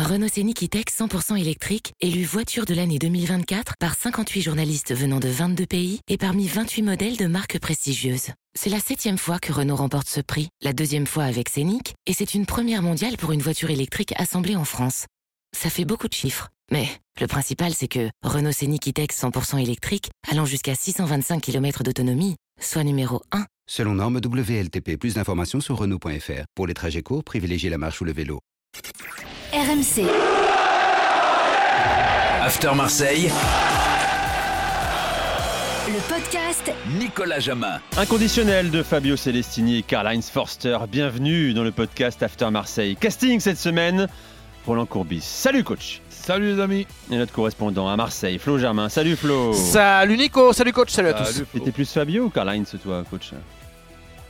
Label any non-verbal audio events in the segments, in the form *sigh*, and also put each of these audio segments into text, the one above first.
Renault Scénic E-Tech 100% électrique, élu voiture de l'année 2024 par 58 journalistes venant de 22 pays et parmi 28 modèles de marques prestigieuses. C'est la septième fois que Renault remporte ce prix, la deuxième fois avec Scénic, et c'est une première mondiale pour une voiture électrique assemblée en France. Ça fait beaucoup de chiffres, mais le principal c'est que Renault Scénic E-Tech 100% électrique, allant jusqu'à 625 km d'autonomie, soit numéro 1. Selon norme WLTP, plus d'informations sur Renault.fr. Pour les trajets courts, privilégiez la marche ou le vélo. RMC. After Marseille, Le podcast Nicolas Jamin. Inconditionnel de Fabio Celestini et Karl-Heinz Forster. Bienvenue dans le podcast After Marseille. Casting cette semaine, Roland Courbis. Salut coach. Salut les amis. Et notre correspondant à Marseille, Flo Germain. Salut Flo. Salut Nico, salut coach, salut à tous. Salut. T'étais plus Fabio ou Karl-Heinz toi coach?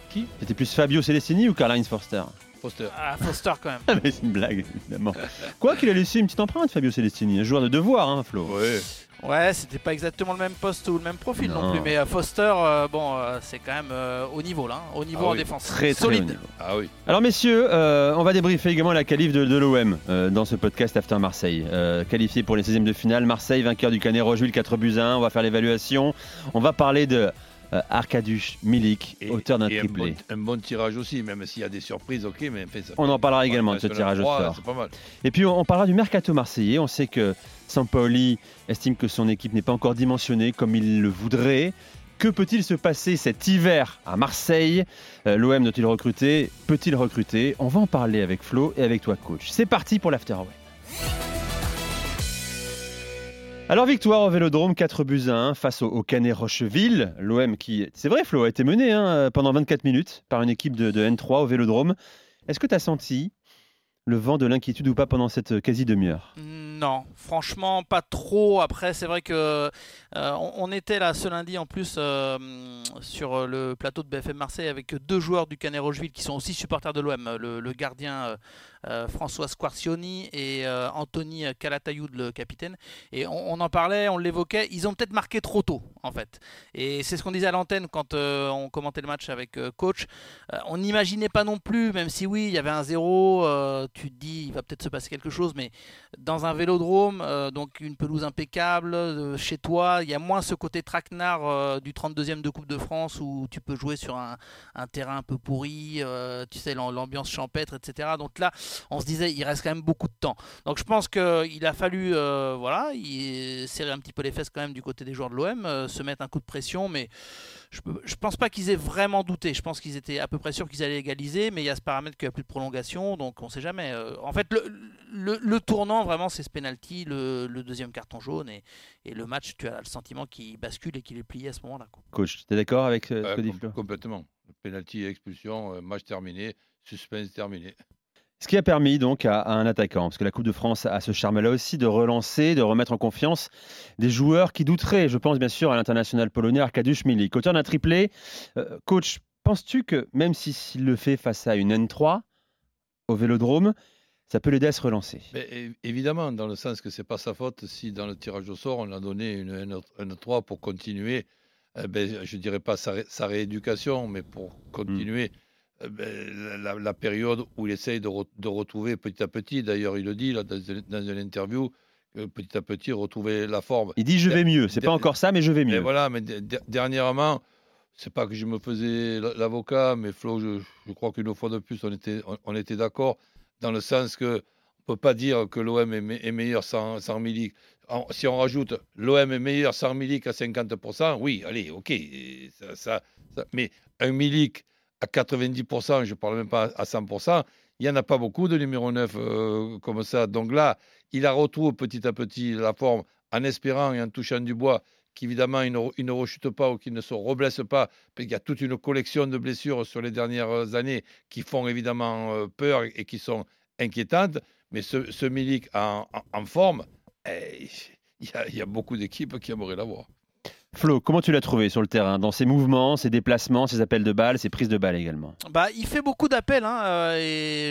Qui? T'étais plus Fabio Celestini ou Karl-Heinz Forster? Foster. Ah, Foster quand même. *laughs* Mais c'est une blague évidemment. Quoi qu'il a laissé une petite empreinte Fabio Celestini, un joueur de devoir hein Flo. Ouais. Ouais, c'était pas exactement le même poste ou le même profil non, Non. plus, mais euh, Foster, euh, bon, euh, c'est quand même euh, au niveau là, hein, au niveau Ah en oui, défense. Très très solide. niveau. Ah oui. Alors messieurs, euh, on va débriefer également la qualif de, de l'OM euh, dans ce podcast After Marseille. Euh, qualifié pour les 16e de finale, Marseille vainqueur du Canet Rocheville 4 buts à 1, on va faire l'évaluation. On va parler de euh, Arkadiusz Milik, Et- auteur d'un un triplé. bon, un bon tirage aussi, même s'il y a des surprises, ok, mais ça On en parlera également de ce tirage au sort. C'est pas mal. Et puis on, on parlera du mercato marseillais. On sait que Sampaoli estime que son équipe n'est pas encore dimensionnée comme il le voudrait. Que peut-il se passer cet hiver à Marseille? Euh, L'OM doit-il recruter? Peut-il recruter? On va en parler avec Flo et avec toi coach. C'est parti pour l'After Away. Alors victoire au Vélodrome 4 buts à 1 face au, Canet Rocheville. L'OM qui, c'est vrai Flo, a été mené hein, pendant 24 minutes par une équipe de, de N3 au Vélodrome. Est-ce que tu as senti le vent de l'inquiétude ou pas pendant cette quasi demi-heure Non, franchement, pas trop. Après, c'est vrai que euh, on, était là ce lundi en plus euh, sur le plateau de BFM Marseille avec deux joueurs du Canet Rocheville qui sont aussi supporters de l'OM, le, gardien euh, François Squarcioni et euh, Anthony Calatayud, le capitaine. Et on, en parlait, on l'évoquait. Ils ont peut-être marqué trop tôt, en fait. Et c'est ce qu'on disait à l'antenne quand euh, on commentait le match avec euh, coach. Euh, on n'imaginait pas non plus, même si oui, il y avait un zéro, euh, tu te dis, il va peut-être se passer quelque chose, mais dans un vélodrome, euh, donc une pelouse impeccable, euh, chez toi, il y a moins ce côté traquenard euh, du 32e de Coupe de France où tu peux jouer sur un, terrain un peu pourri, euh, tu sais, l'am- l'ambiance champêtre, etc. Donc là, on se disait, il reste quand même beaucoup de temps. Donc je pense qu'il a fallu, euh, voilà, il, serrer un petit peu les fesses quand même du côté des joueurs de l'OM, euh, se mettre un coup de pression, mais je, je pense pas qu'ils aient vraiment douté. Je pense qu'ils étaient à peu près sûrs qu'ils allaient égaliser, mais il y a ce paramètre qu'il n'y a plus de prolongation, donc on sait jamais. Euh, en fait, le, le- le tournant vraiment, c'est ce penalty, le, le deuxième carton jaune, et, et le match, tu as le sentiment qu'il bascule et qu'il est plié à ce moment-là. Coach, tu es d'accord avec euh, ce que dit complètement. Penalty, expulsion, match terminé, suspense terminé. Ce qui a permis donc à, un attaquant, parce que la Coupe de France a ce charme-là aussi, de relancer, de remettre en confiance des joueurs qui douteraient. Je pense bien sûr à l'international polonais Arkadiusz Milik. Auteur d'un triplé, Euh, coach, penses-tu que même si- s'il le fait face à une N3 au Vélodrome, ça peut l'aider à se relancer? Évidemment, dans le sens que c'est pas sa faute si dans le tirage au sort, on a donné une N3 pour continuer, eh ben, je dirais pas sa, ré- sa rééducation, mais pour continuer la, la période où il essaye de, re- de retrouver petit à petit, d'ailleurs il le dit là, dans, une- dans une interview, que petit à petit retrouver la forme. Il dit je vais mieux. C'est pas encore ça, mais je vais mieux. voilà, mais de- de- dernièrement, c'est pas que je me faisais l'avocat, mais Flo, je, je crois qu'une fois de plus, on était, on, on était d'accord dans le sens que on peut pas dire que l'OM est, me- est meilleur sans, sans Milik. En- si on rajoute l'OM est meilleur sans Milik à 50%, oui, allez, ok. et ça- ça- ça- mais un Milik à 90%, je parle même pas à 100%, il n'y en a pas beaucoup de numéro 9 euh, comme ça. Donc là, il a retrouvé petit à petit la forme en espérant et en touchant du bois qu'évidemment il ne, il ne rechute pas ou qu'il ne se reblesse pas, qu'il y a toute une collection de blessures sur les dernières années qui font évidemment euh, peur et qui sont inquiétantes. Mais ce, ce Milik en, forme, eh, il y, il y a beaucoup d'équipes qui aimeraient l'avoir. Flo, comment tu l'as trouvé sur le terrain Dans ses mouvements, ses déplacements, ses appels de balles, ses prises de balles également? Bah, il fait beaucoup d'appels, hein, euh,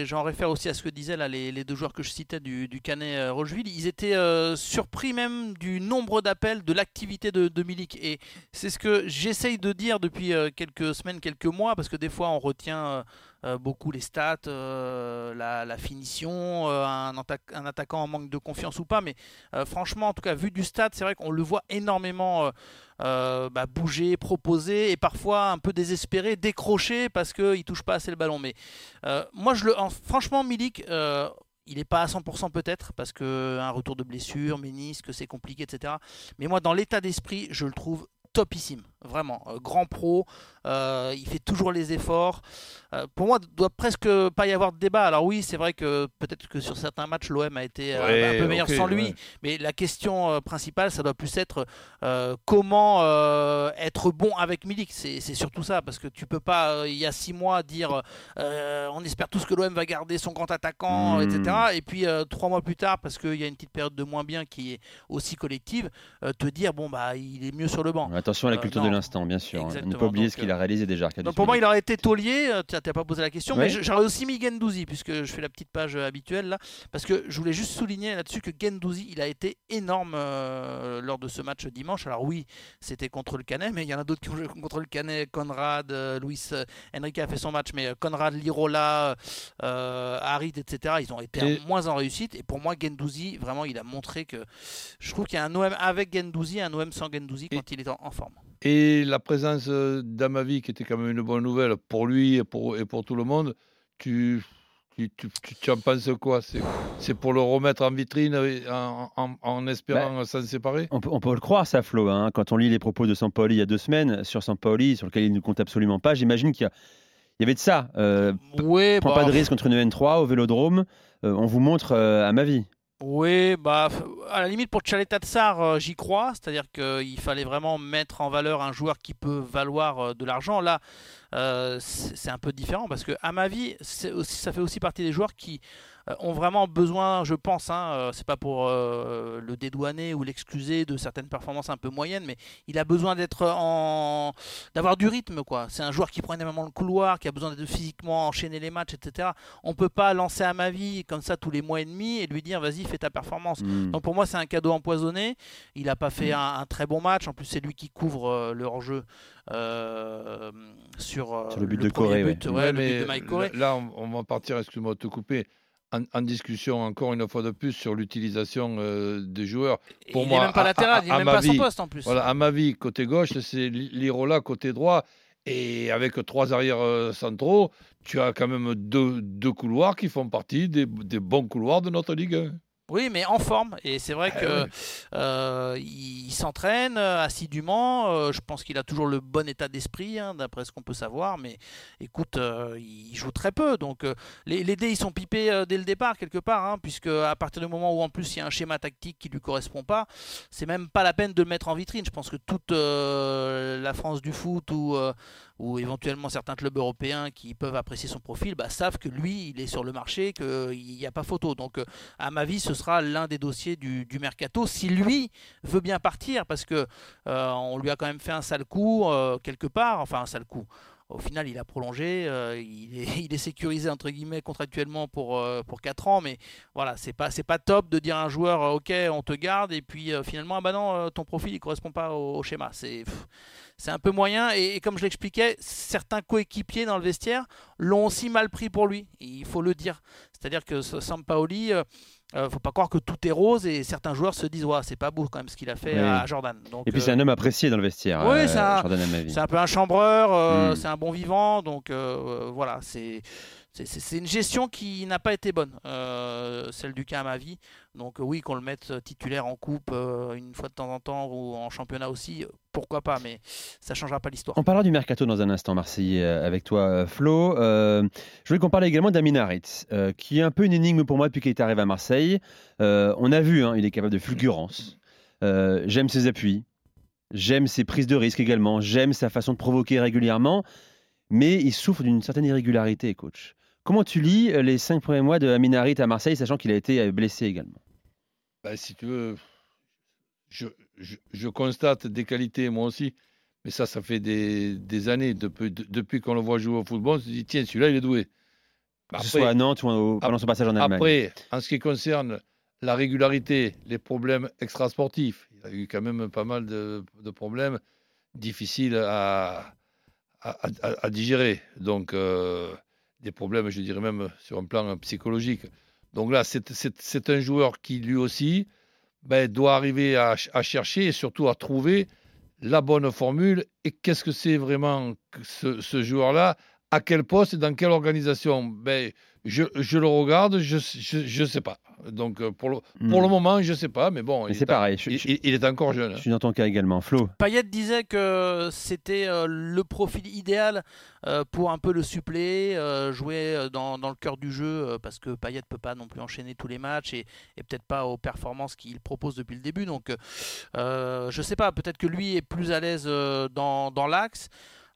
et j'en réfère aussi à ce que disaient là, les, deux joueurs que je citais du, du Canet euh, Rocheville. Ils étaient euh, surpris même du nombre d'appels, de l'activité de, de Milik. Et c'est ce que j'essaye de dire depuis quelques semaines, quelques mois, parce que des fois on retient euh, beaucoup les stats, euh, la, finition, euh, un, atta- un attaquant en manque de confiance ou pas. Mais franchement, en tout cas, vu du stade, c'est vrai qu'on le voit énormément bah, bouger, proposer et parfois un peu désespéré, décrocher parce qu'il touche pas assez le ballon. Mais moi, je le, en- franchement, Milik. il n'est pas à 100% peut-être parce que un retour de blessure, ménisque, c'est compliqué, etc. Mais moi, dans l'état d'esprit, je le trouve topissime, vraiment Euh, grand pro. euh, il fait toujours les efforts. Euh, pour moi, il doit presque pas y avoir de débat. Alors oui, c'est vrai que peut-être que sur certains matchs, l'OM a été Ouais, un peu meilleur sans lui. ouais. Mais la question principale, ça doit plus être comment être bon avec Milik. C'est surtout ça, parce que tu peux pas, il y a six mois, dire on espère tous que l'OM va garder son grand attaquant, Mm. etc. Et puis trois mois plus tard, parce qu'il y a une petite période de moins bien qui est aussi collective, te dire bon bah il est mieux sur le banc. Attention à la culture non. De l'instant, bien sûr. hein. Ne Exactement, pas oublier ce qu'il a réalisé déjà. Donc pour moi, il aurait été taulier. euh, Tu n'as pas posé la question, mais Ouais. j'aurais aussi mis Gendouzi, puisque je fais la petite page euh, habituelle là. Parce que je voulais juste souligner là-dessus que Gendouzi, il a été énorme euh, lors de ce match dimanche. Alors oui, c'était contre le Canet, mais il y en a d'autres qui ont joué contre le Canet. Conrad, euh, Luis euh, Enrique a fait son match, mais euh, Conrad, Lirola, euh, Harit, etc., ils ont été Et- moins en réussite. Et pour moi, Gendouzi, vraiment, il a montré que je trouve qu'il y a un OM avec Gendouzi, un OM sans Gendouzi Et- quand il est en, en forme. Et la présence d'Amavi, qui était quand même une bonne nouvelle pour lui et pour, et pour tout le monde, tu, tu, tu, tu- en penses quoi? C'est c'est pour le remettre en vitrine en, en, en espérant s'en séparer? On peut, on peut le croire, ça, Flo. hein. Quand on lit les propos de Sampaoli il y a deux semaines sur Sampaoli, sur lequel il ne compte absolument pas, j'imagine qu'il y, a- il y avait de ça. Euh, Ouais, prends bah, pas de risque contre une N3 au vélodrome. euh, on vous montre euh, à ma vie. Oui, bah, à la limite pour Tchaleta Tsar, euh, j'y crois. C'est-à-dire qu'il fallait vraiment mettre en valeur un joueur qui peut valoir euh, de l'argent. Là, euh, c'est un peu différent parce que, à ma vie, ça fait aussi partie des joueurs qui euh, ont vraiment besoin, je pense, hein, euh, c'est pas pour euh, le dédouaner ou l'excuser de certaines performances un peu moyennes, mais il a besoin d'être en, d'avoir du rythme, quoi. C'est un joueur qui prend énormément le couloir, qui a besoin de physiquement enchaîner les matchs, etc. On peut pas lancer à ma vie comme ça tous les mois et demi et lui dire vas-y fais ta performance. Hmm. Donc pour moi c'est un cadeau empoisonné. Il n'a pas fait un, un très bon match. En plus c'est lui qui couvre euh, le hors-jeu euh, sur, euh, Sur le but de premier Corée, but, ouais. ouais, Ouais, le but mais de Mike Corée. Là, on, on va partir, excuse-moi de te couper, en, en discussion encore une fois de plus sur l'utilisation euh, des joueurs. pour il moi, n'est même pas à- latéral, à- il n'est même pas à son vie, poste en plus. Voilà, à ma vie, côté gauche, c'est Li- Lirola côté droit. Et avec trois arrières euh, centraux, tu as quand même deux, deux couloirs qui font partie des, des bons couloirs de notre Ligue 1. Oui, mais en forme. Et c'est vrai Eh que euh, il s'entraîne euh, assidûment. Euh, je pense qu'il a toujours le bon état d'esprit, hein, d'après ce qu'on peut savoir. Mais écoute, euh, il joue très peu. Donc euh, les, les dés, ils sont pipés dès le départ, quelque part. hein, puisque à partir du moment où en plus il y a un schéma tactique qui lui correspond pas, c'est même pas la peine de le mettre en vitrine. Je pense que toute la France du foot ou, ou éventuellement certains clubs européens qui peuvent apprécier son profil bah, savent que lui, il est sur le marché, qu'il n'y a pas photo. Donc euh, à ma vie, ce sera l'un des dossiers du, mercato. Si lui veut bien partir, parce que euh, on lui a quand même fait un sale coup euh, quelque part, enfin un sale coup. Au final, il a prolongé, *laughs* il, est, sécurisé entre guillemets contractuellement pour, pour 4 ans, mais voilà, c'est pas pas top de dire à un joueur OK, on te garde et puis finalement ah bah non, ton profil il correspond pas au, au schéma. C'est c'est un peu moyen et, et comme je l'expliquais, certains coéquipiers dans le vestiaire l'ont aussi mal pris pour lui. Il faut le dire. C'est-à-dire que ce Sampaoli euh, euh, faut pas croire que tout est rose et certains joueurs se disent ouais, c'est pas beau quand même ce qu'il a fait Oui. à Jordan. Donc, Et puis euh, c'est un homme apprécié dans le vestiaire. Oui, euh, c'est un- peu un chambreur, euh, Mm. c'est un bon vivant, donc voilà, c'est c'est- une gestion qui n'a pas été bonne, euh, celle du cas à ma vie. Donc euh, oui, qu'on le mette titulaire en coupe euh, une fois de temps en temps ou en championnat aussi, euh, pourquoi pas, mais ça changera pas l'histoire. On parlera du mercato dans un instant, Marseillais, euh, avec toi, euh, Flo. Euh, je voulais qu'on parle également d'Amin Harit, euh, qui est un peu une énigme pour moi depuis qu'il est arrivé à Marseille. Euh, on a vu, hein, il est capable de fulgurance. Euh, J'aime ses appuis. J'aime ses prises de risque également. J'aime sa façon de provoquer régulièrement. Mais il souffre d'une certaine irrégularité, coach. Comment tu lis euh, les cinq premiers mois de Amin Harit à Marseille, sachant qu'il a été euh, blessé également? Ben, si tu veux, je, je- je constate des qualités, moi aussi. Mais ça, ça fait des, des années. Depuis, de- depuis qu'on le voit jouer au football, on se dit, tiens, celui-là, il est doué. Que ce soit à Nantes ou au- pendant son passage en Allemagne. Après, en ce qui concerne la régularité, les problèmes extrasportifs, il a eu quand même pas mal de, de problèmes difficiles à, à, à- à digérer. Donc, euh, des problèmes, je dirais même sur un plan psychologique. Donc là, c'est un joueur qui, lui aussi, ben, doit arriver à, chercher et surtout à trouver la bonne formule. Et qu'est-ce que c'est vraiment ce joueur-là? À quel poste et dans quelle organisation ben, je, je, le regarde, je ne sais pas. Donc euh, pour le, pour le Hmm. moment, je ne sais pas, mais bon, il, c'est est, pareil. Je, il, je- il- il est encore jeune. hein. je suis dans ton cas également. Flo, Payet disait que c'était euh, le profil idéal euh, pour un peu le suppléer, euh, jouer dans, dans le cœur du jeu, euh, parce que Payet peut pas non plus enchaîner tous les matchs et, et peut-être pas aux performances qu'il propose depuis le début. Donc, euh, je sais pas, peut-être que lui est plus à l'aise euh, dans, dans l'axe.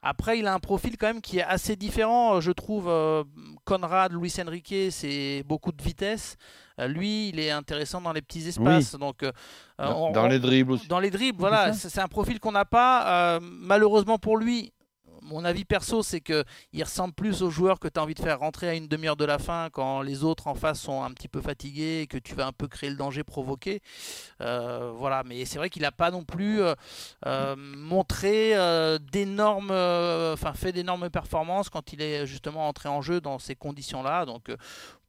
Après, il a un profil quand même qui est assez différent, euh, je trouve. euh, Conrad, Luis Enrique, c'est beaucoup de vitesse. Euh, lui, il est intéressant dans les petits espaces. Donc, euh, Dans, on- dans on- les dribbles aussi. dans les dribbles, voilà, c'est c'est un profil qu'on n'a pas. Euh, malheureusement pour lui, mon avis perso, c'est que il ressemble plus au joueur que tu as envie de faire rentrer à une demi-heure de la fin quand les autres en face sont un petit peu fatigués et que tu vas un peu créer le danger provoqué. Euh, voilà, mais c'est vrai qu'il n'a pas non plus euh, euh, montré d'énormes, enfin fait d'énormes performances quand il est justement entré en jeu dans ces conditions-là. Donc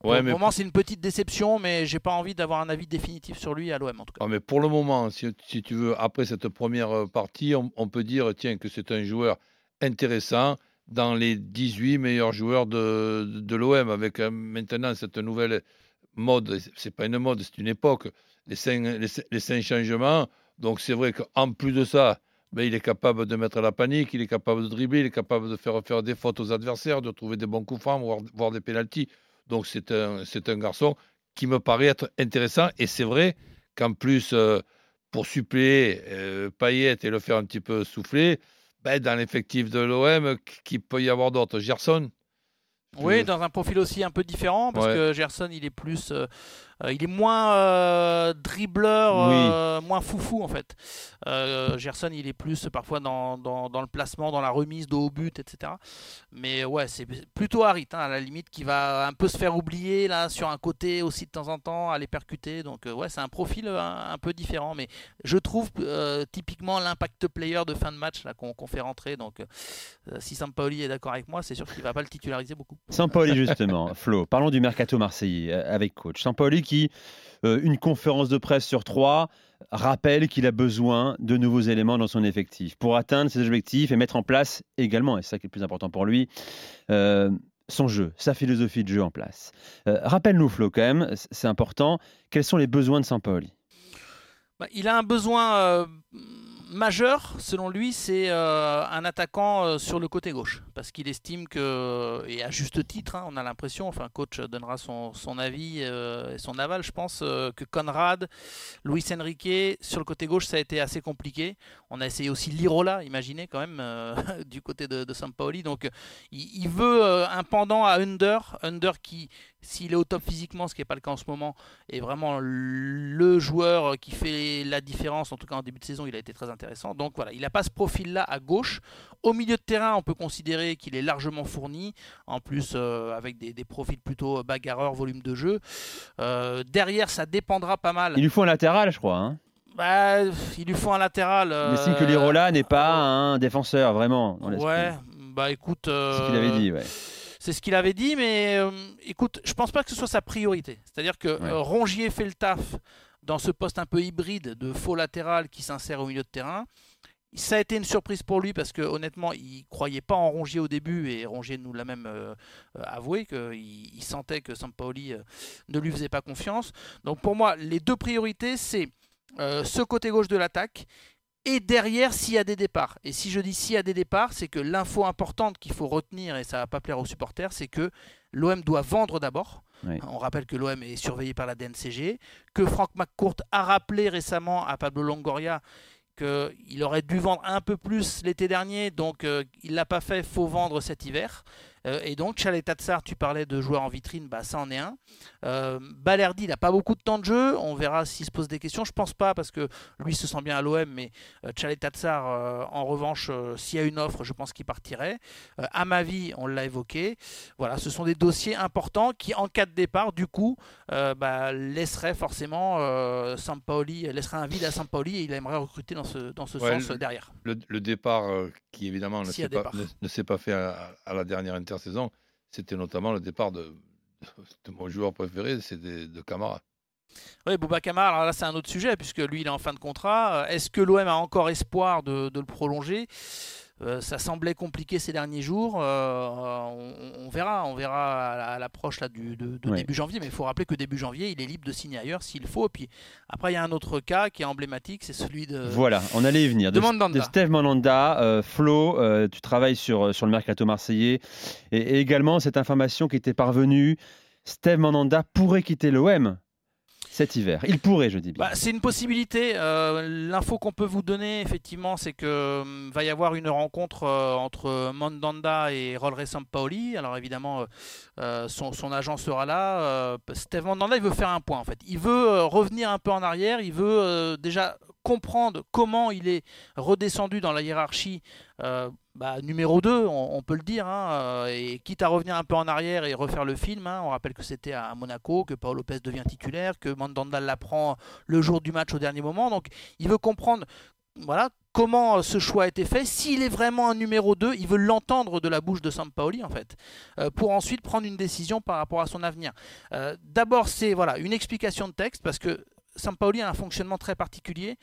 pour Ouais, le mais moment, c'est une petite déception, mais j'ai pas envie d'avoir un avis définitif sur lui à l'OM en tout cas. Ah, mais pour le moment, si, si tu veux, après cette première partie, on, on peut dire tiens, que c'est un joueur intéressant dans les 18 meilleurs joueurs de, l'OM, avec euh, maintenant cette nouvelle mode, c'est pas une mode, c'est une époque, les cinq, les, cin- les cinq changements. Donc c'est vrai qu'en plus de ça, ben, il est capable de mettre la panique, il est capable de dribbler, il est capable de faire faire des fautes aux adversaires, de trouver des bons coups francs, voire, voire des pénalties. Donc c'est un, c'est un garçon qui me paraît être intéressant. Et c'est vrai qu'en plus, euh, pour suppléer euh, Payet et le faire un petit peu souffler, ben, dans l'effectif de l'OM, qui peut y avoir d'autres Gerson Oui, dans un profil aussi un peu différent, parce Ouais. que Gerson, il est plus, euh, il est moins euh, dribbleur, euh, moins foufou en fait. Euh, Gerson, il est plus parfois dans, dans, dans le placement, dans la remise de haut but, etc. Mais ouais, c'est plutôt Harit, hein, à la limite, qui va un peu se faire oublier là sur un côté aussi de temps en temps, aller percuter. Donc euh, ouais, c'est un profil euh, un, un peu différent, mais je trouve euh, typiquement l'impact player de fin de match là qu'on fait rentrer. Donc euh, si Sampaoli est d'accord avec moi, c'est sûr qu'il va pas le titulariser beaucoup. Sampaoli justement. Flo, parlons du mercato marseillais euh, avec coach. Sampaoli qui, euh, une conférence de presse sur trois, rappelle qu'il a besoin de nouveaux éléments dans son effectif pour atteindre ses objectifs et mettre en place également, et c'est ça qui est le plus important pour lui, euh, son jeu, sa philosophie de jeu en place. Euh, Rappelle-nous, Flo, quand même, c'est important, quels sont les besoins de Sampaoli Bah, il a un besoin majeur, selon lui, c'est euh, un attaquant euh, sur le côté gauche. Parce qu'il estime que, et à juste titre, hein, on a l'impression, enfin, coach donnera son, avis euh, et son aval, je pense, que Conrad, Luis Enrique, sur le côté gauche, ça a été assez compliqué. On a essayé aussi Lirola, imaginez quand même, *laughs* du côté de, de Sampaoli. Donc, il, veut un pendant à Under, Under qui, s'il est au top physiquement, ce qui n'est pas le cas en ce moment, est vraiment le joueur qui fait la différence. En tout cas, en début de saison, il a été très intéressant. Donc voilà, il n'a pas ce profil-là à gauche. Au milieu de terrain, on peut considérer qu'il est largement fourni. En plus, euh, avec des, des profils plutôt bagarreurs, volume de jeu. Euh, derrière, ça dépendra pas mal. Il lui faut un latéral, je crois. Hein Bah, il lui faut un latéral. Il estime que euh, Lirola n'est pas un défenseur, vraiment. Ouais, bah écoute. C'est ce qu'il avait euh, dit, ouais. C'est ce qu'il avait dit, mais euh, écoute, je pense pas que ce soit sa priorité. C'est-à-dire que Ouais. euh, Rongier fait le taf dans ce poste un peu hybride de faux latéral qui s'insère au milieu de terrain. Ça a été une surprise pour lui parce que honnêtement, il croyait pas en Rongier au début et Rongier nous l'a même euh, avoué qu'il il sentait que Sampaoli ne lui faisait pas confiance. Donc pour moi, les deux priorités, c'est euh, ce côté gauche de l'attaque et derrière s'il y a des départs. Et si je dis s'il y a des départs, c'est que l'info importante qu'il faut retenir, et ça va pas plaire aux supporters, c'est que l'OM doit vendre d'abord. Oui. On rappelle que l'OM est surveillé par la DNCG, que Franck McCourt a rappelé récemment à Pablo Longoria qu'il aurait dû vendre un peu plus l'été dernier, donc euh, il l'a pas fait, faut vendre cet hiver. Euh, et donc, Chalet Tatsar, tu parlais de joueurs en vitrine, bah, ça en est un. Euh, Balerdi, il n'a pas beaucoup de temps de jeu. On verra s'il se pose des questions. Je pense pas parce que lui se sent bien à l'OM, mais euh, Chalet Tatsar, euh, en revanche, s'il y a une offre, je pense qu'il partirait. À ma vie, on l'a évoqué. Voilà, ce sont des dossiers importants qui, en cas de départ, du coup, bah, laisseraient forcément Sampaoli, un vide à Sampaoli et il aimerait recruter dans ce, dans ce Ouais, sens le- derrière. le, le départ, euh, qui évidemment ne s'est pas, départ. ne, ne s'est pas fait à, à la dernière intersaison, c'était notamment le départ de, mon joueur préféré, c'est de, Camara. Oui, Bouba alors là c'est un autre sujet puisque lui il est en fin de contrat. Euh, Est-ce que l'OM a encore espoir de le prolonger? Euh, Ça semblait compliqué ces derniers jours. Euh, on, on verra, on verra à la- à l'approche là du de, de Ouais. début janvier. Mais il faut rappeler que début janvier, il est libre de signer ailleurs s'il faut. Et puis après il y a un autre cas qui est emblématique, c'est celui de. Voilà, on allait y venir. De, de Mandanda. de Steve Mandanda, euh, Flo, tu travailles sur, sur le mercato marseillais. Et, et également, cette information qui était parvenue, Steve Mandanda pourrait quitter l'OM cet hiver. Il pourrait, je dis bien. Bah, c'est une possibilité. Euh, L'info qu'on peut vous donner, effectivement, c'est que hum, va y avoir une rencontre euh, entre Mandanda et Rolre Sampaoli. Alors évidemment, euh, son, agent sera là. Steve Mandanda, il veut faire un point en fait. Il veut revenir un peu en arrière. Il veut déjà comprendre comment il est redescendu dans la hiérarchie. euh, bah, numéro 2, on, peut le dire, hein, euh, et quitte à revenir un peu en arrière et refaire le film, hein, on rappelle que c'était à Monaco, que Paolo Lopez devient titulaire, que Mandanda l'apprend le jour du match au dernier moment, donc il veut comprendre voilà, comment euh, ce choix a été fait, s'il est vraiment un numéro 2, il veut l'entendre de la bouche de Sampaoli en fait, pour ensuite prendre une décision par rapport à son avenir. D'abord c'est voilà, une explication de texte, parce que Sampaoli a un fonctionnement très particulier,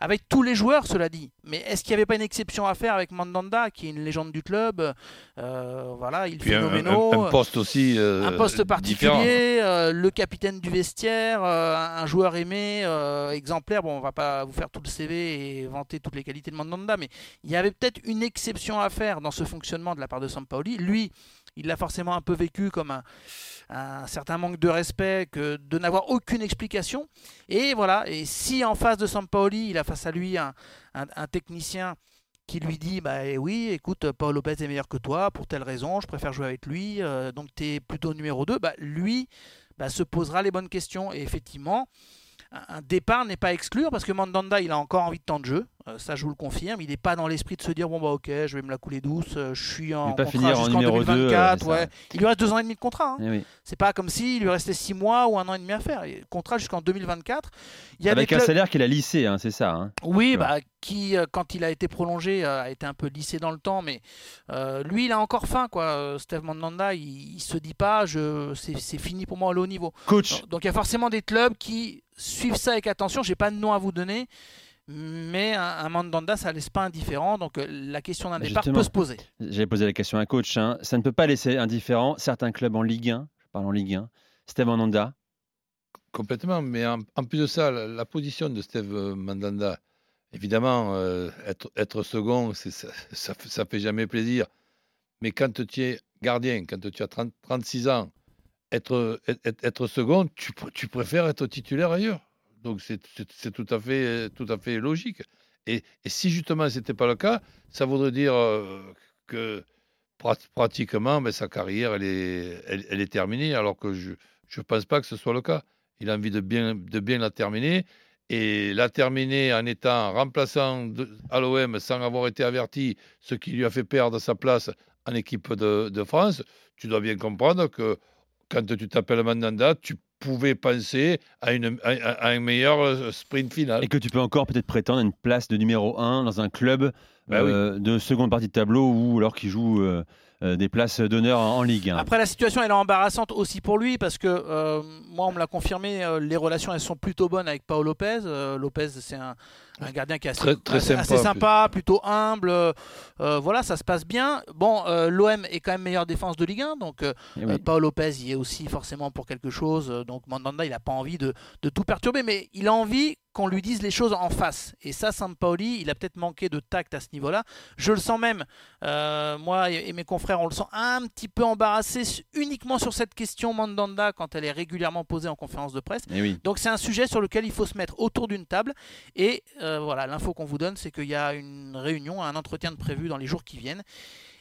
avec tous les joueurs, cela dit. Mais est-ce qu'il n'y avait pas une exception à faire avec Mandanda, qui est une légende du club? Euh, Voilà, il Puis un, phénoménal. un- poste aussi. euh, un poste particulier, euh, le capitaine du vestiaire, un joueur aimé, exemplaire. Bon, on va pas vous faire tout le CV et vanter toutes les qualités de Mandanda, mais il y avait peut-être une exception à faire dans ce fonctionnement de la part de Sampaoli. Lui, il l'a forcément un peu vécu comme un, un certain manque de respect que de n'avoir aucune explication. Et voilà, et si en face de Sampaoli, il a face à lui un, un- technicien qui lui dit bah eh oui écoute Paul Lopez est meilleur que toi pour telle raison je préfère jouer avec lui euh, donc tu es plutôt numéro 2 bah lui bah, se posera les bonnes questions et effectivement un départ n'est pas à exclure parce que Mandanda il a encore envie de temps de jeu Euh, ça je vous le confirme il n'est pas dans l'esprit de se dire bon bah ok je vais me la couler douce euh, je suis en pas contrat jusqu'en numéro deux, 2024 c'est ça. ouais. il lui reste deux ans et demi de contrat hein. Eh oui. c'est pas comme s'il lui restait six mois ou un an et demi à faire Et contrat jusqu'en 2024 il y a Avec des un salaire qu'il a lissé, hein, c'est ça. hein. oui, bah, qui, euh, quand il a été prolongé, euh, a été un peu lissé dans le temps, mais euh, lui, il a encore faim, quoi. Euh, Steve Mandanda, il, il se dit pas, je, c'est, fini pour moi au haut niveau. Coach, donc, il y a forcément des clubs qui suivent ça avec attention. J'ai pas de nom à vous donner, mais un, un Mandanda, ça laisse pas indifférent. Donc, euh, la question d'un départ peut se poser. j'avais posé la question à un coach. hein. Ça ne peut pas laisser indifférent certains clubs en Ligue 1. Je parle en Ligue 1. Steve Mandanda. Complètement, mais en, en plus de ça, la, la position de Steve euh, Mandanda, évidemment, euh, être, être second, ça, ça, fait- ça fait jamais plaisir. Mais quand tu es gardien, quand tu as 30 36 ans, être, être, être second, tu, pr- tu préfères être titulaire ailleurs. Donc c'est tout, à fait- tout à fait logique. Et, si justement ce n'était pas le cas, ça voudrait dire euh, que prat- pratiquement ben, sa carrière elle est, elle, est terminée, alors que je ne pense pas que ce soit le cas. Il a envie de bien, de bien la terminer. Et la terminer en étant remplaçant à l'OM sans avoir été averti, ce qui lui a fait perdre sa place en équipe de, de France, tu dois bien comprendre que quand tu t'appelles Mandanda, tu pouvais penser à, une, à, un meilleur euh, sprint final. Et que tu peux encore peut-être prétendre à une place de numéro 1 dans un club Bah oui. euh, de seconde partie de tableau ou alors qui joue euh, des places d'honneur en, en Ligue 1. Après, la situation elle est embarrassante aussi pour lui parce que euh, moi, on me l'a confirmé, euh, les relations elles sont plutôt bonnes avec Paolo Lopez. Euh, Lopez, c'est un, un gardien qui est assez, Très- très assez- sympa, assez plutôt humble. euh, euh, voilà, ça se passe bien. Bon, euh, l'OM est quand même meilleure défense de Ligue 1, donc euh, Eh oui. euh, Paolo Lopez y est aussi forcément pour quelque chose. euh, donc Mandanda, il n'a pas envie de, de tout perturber, mais il a envie qu'on lui dise les choses en face. Et ça, Sampaoli, il a peut-être manqué de tact à ce niveau-là. Je le sens même, euh, moi et, et mes confrères, on le sent un petit peu embarrassé uniquement sur cette question Mandanda quand elle est régulièrement posée en conférence de presse. Eh oui. Donc c'est un sujet sur lequel il faut se mettre autour d'une table. Et euh, voilà, l'info qu'on vous donne, c'est qu'il y a une réunion, un entretien de prévu dans les jours qui viennent.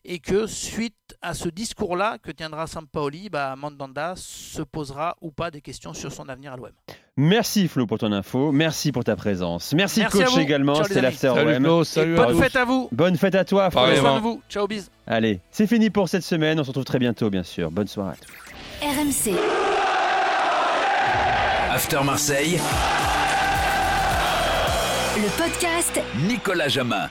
Et que suite à ce discours-là que tiendra Sampaoli, bah, Mandanda se posera ou pas des questions sur son avenir à l'OM. Merci Flo pour ton info. Merci pour ta présence. Merci, Merci à coach vous. également. Amis. l'after Salut OM. Flo, salut à bonne fête à vous. Bonne fête à toi. Flo. Prenez soin de vous. Ciao, bis. Allez, c'est fini pour cette semaine. On se retrouve très bientôt, bien sûr. Bonne soirée à tous. RMC, After Marseille, le podcast Nicolas Jamin.